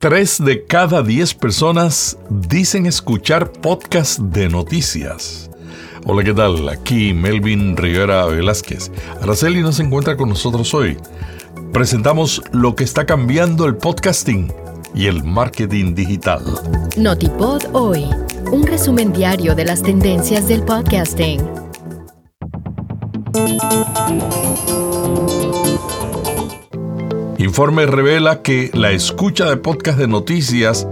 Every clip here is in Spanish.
Tres de cada diez personas dicen escuchar podcast de noticias. Hola, ¿qué tal? Aquí Melvin Rivera Velázquez. Araceli nos encuentra con nosotros hoy. Presentamos lo que está cambiando el podcasting y el marketing digital. Notipod hoy, un resumen diario de las tendencias del podcasting. Informe revela que la escucha de podcast de noticias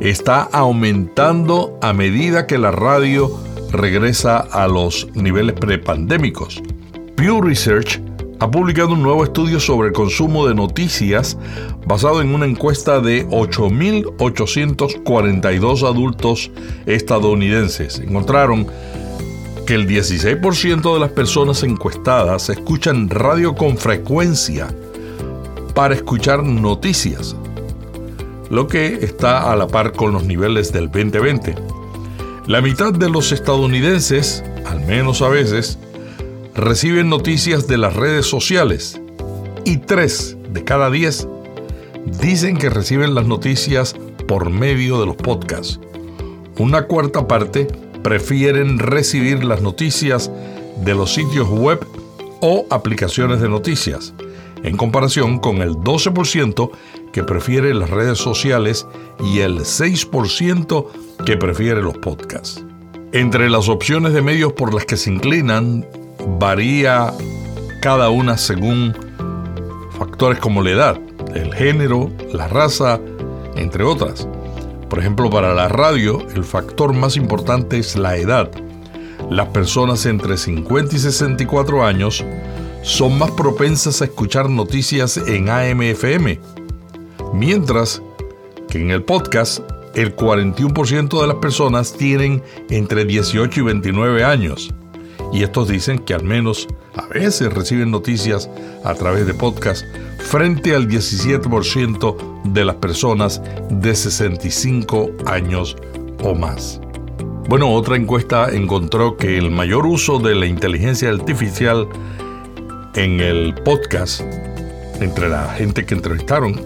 está aumentando a medida que la radio regresa a los niveles prepandémicos. Pew Research ha publicado un nuevo estudio sobre el consumo de noticias basado en una encuesta de 8.842 adultos estadounidenses. Encontraron que el 16% de las personas encuestadas escuchan radio con frecuencia para escuchar noticias, lo que está a la par con los niveles del 2020. La mitad de los estadounidenses, al menos a veces, reciben noticias de las redes sociales y tres de cada diez dicen que reciben las noticias por medio de los podcasts. Una cuarta parte prefieren recibir las noticias de los sitios web o aplicaciones de noticias en comparación con el 12% que prefiere las redes sociales y el 6% que prefiere los podcasts. Entre las opciones de medios por las que se inclinan, varía cada una según factores como la edad, el género, la raza, entre otras. Por ejemplo, para la radio, el factor más importante es la edad. Las personas entre 50 y 64 años son más propensas a escuchar noticias en AM/FM, mientras que en el podcast el 41% de las personas tienen entre 18 y 29 años. Y estos dicen que al menos a veces reciben noticias a través de podcast frente al 17% de las personas de 65 años o más. Bueno, otra encuesta encontró que el mayor uso de la inteligencia artificial en el podcast, entre la gente que entrevistaron,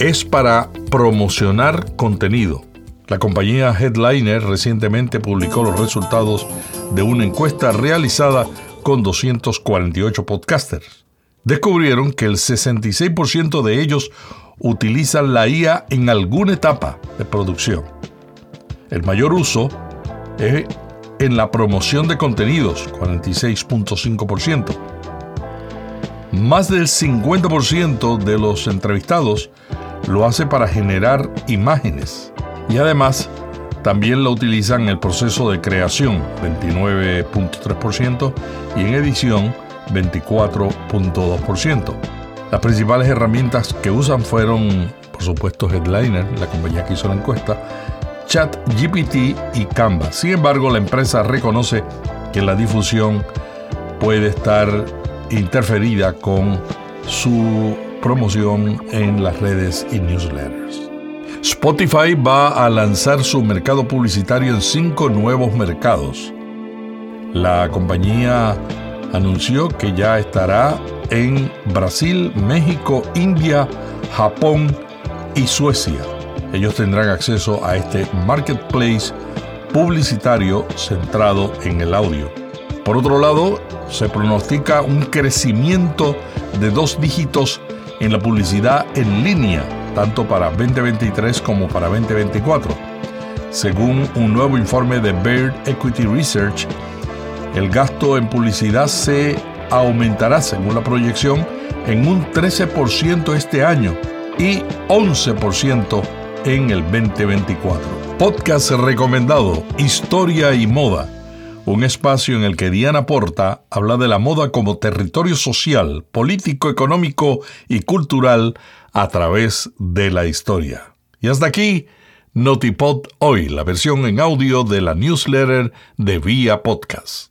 es para promocionar contenido. La compañía Headliner recientemente publicó los resultados de una encuesta realizada con 248 podcasters. Descubrieron que el 66% de ellos utilizan la IA en alguna etapa de producción. El mayor uso es en la promoción de contenidos, 46.5%. Más del 50% de los entrevistados lo hace para generar imágenes y además también lo utilizan en el proceso de creación, 29.3%, y en edición, 24.2%. Las principales herramientas que usan fueron, por supuesto, Headliner, la compañía que hizo la encuesta, ChatGPT y Canva. Sin embargo, la empresa reconoce que la difusión puede estar interferida con su promoción en las redes y newsletters. Spotify va a lanzar su mercado publicitario en cinco nuevos mercados. La compañía anunció que ya estará en Brasil, México, India, Japón y Suecia. Ellos tendrán acceso a este marketplace publicitario centrado en el audio. Por otro lado, se pronostica un crecimiento de dos dígitos en la publicidad en línea, tanto para 2023 como para 2024. Según un nuevo informe de Baird Equity Research, el gasto en publicidad se aumentará, según la proyección, en un 13% este año y 11% en el 2024. Podcast recomendado, Historia y Moda un espacio en el que Diana Porta habla de la moda como territorio social, político, económico y cultural a través de la historia. Y hasta aquí, Notipod Hoy, la versión en audio de la newsletter de Vía Podcast.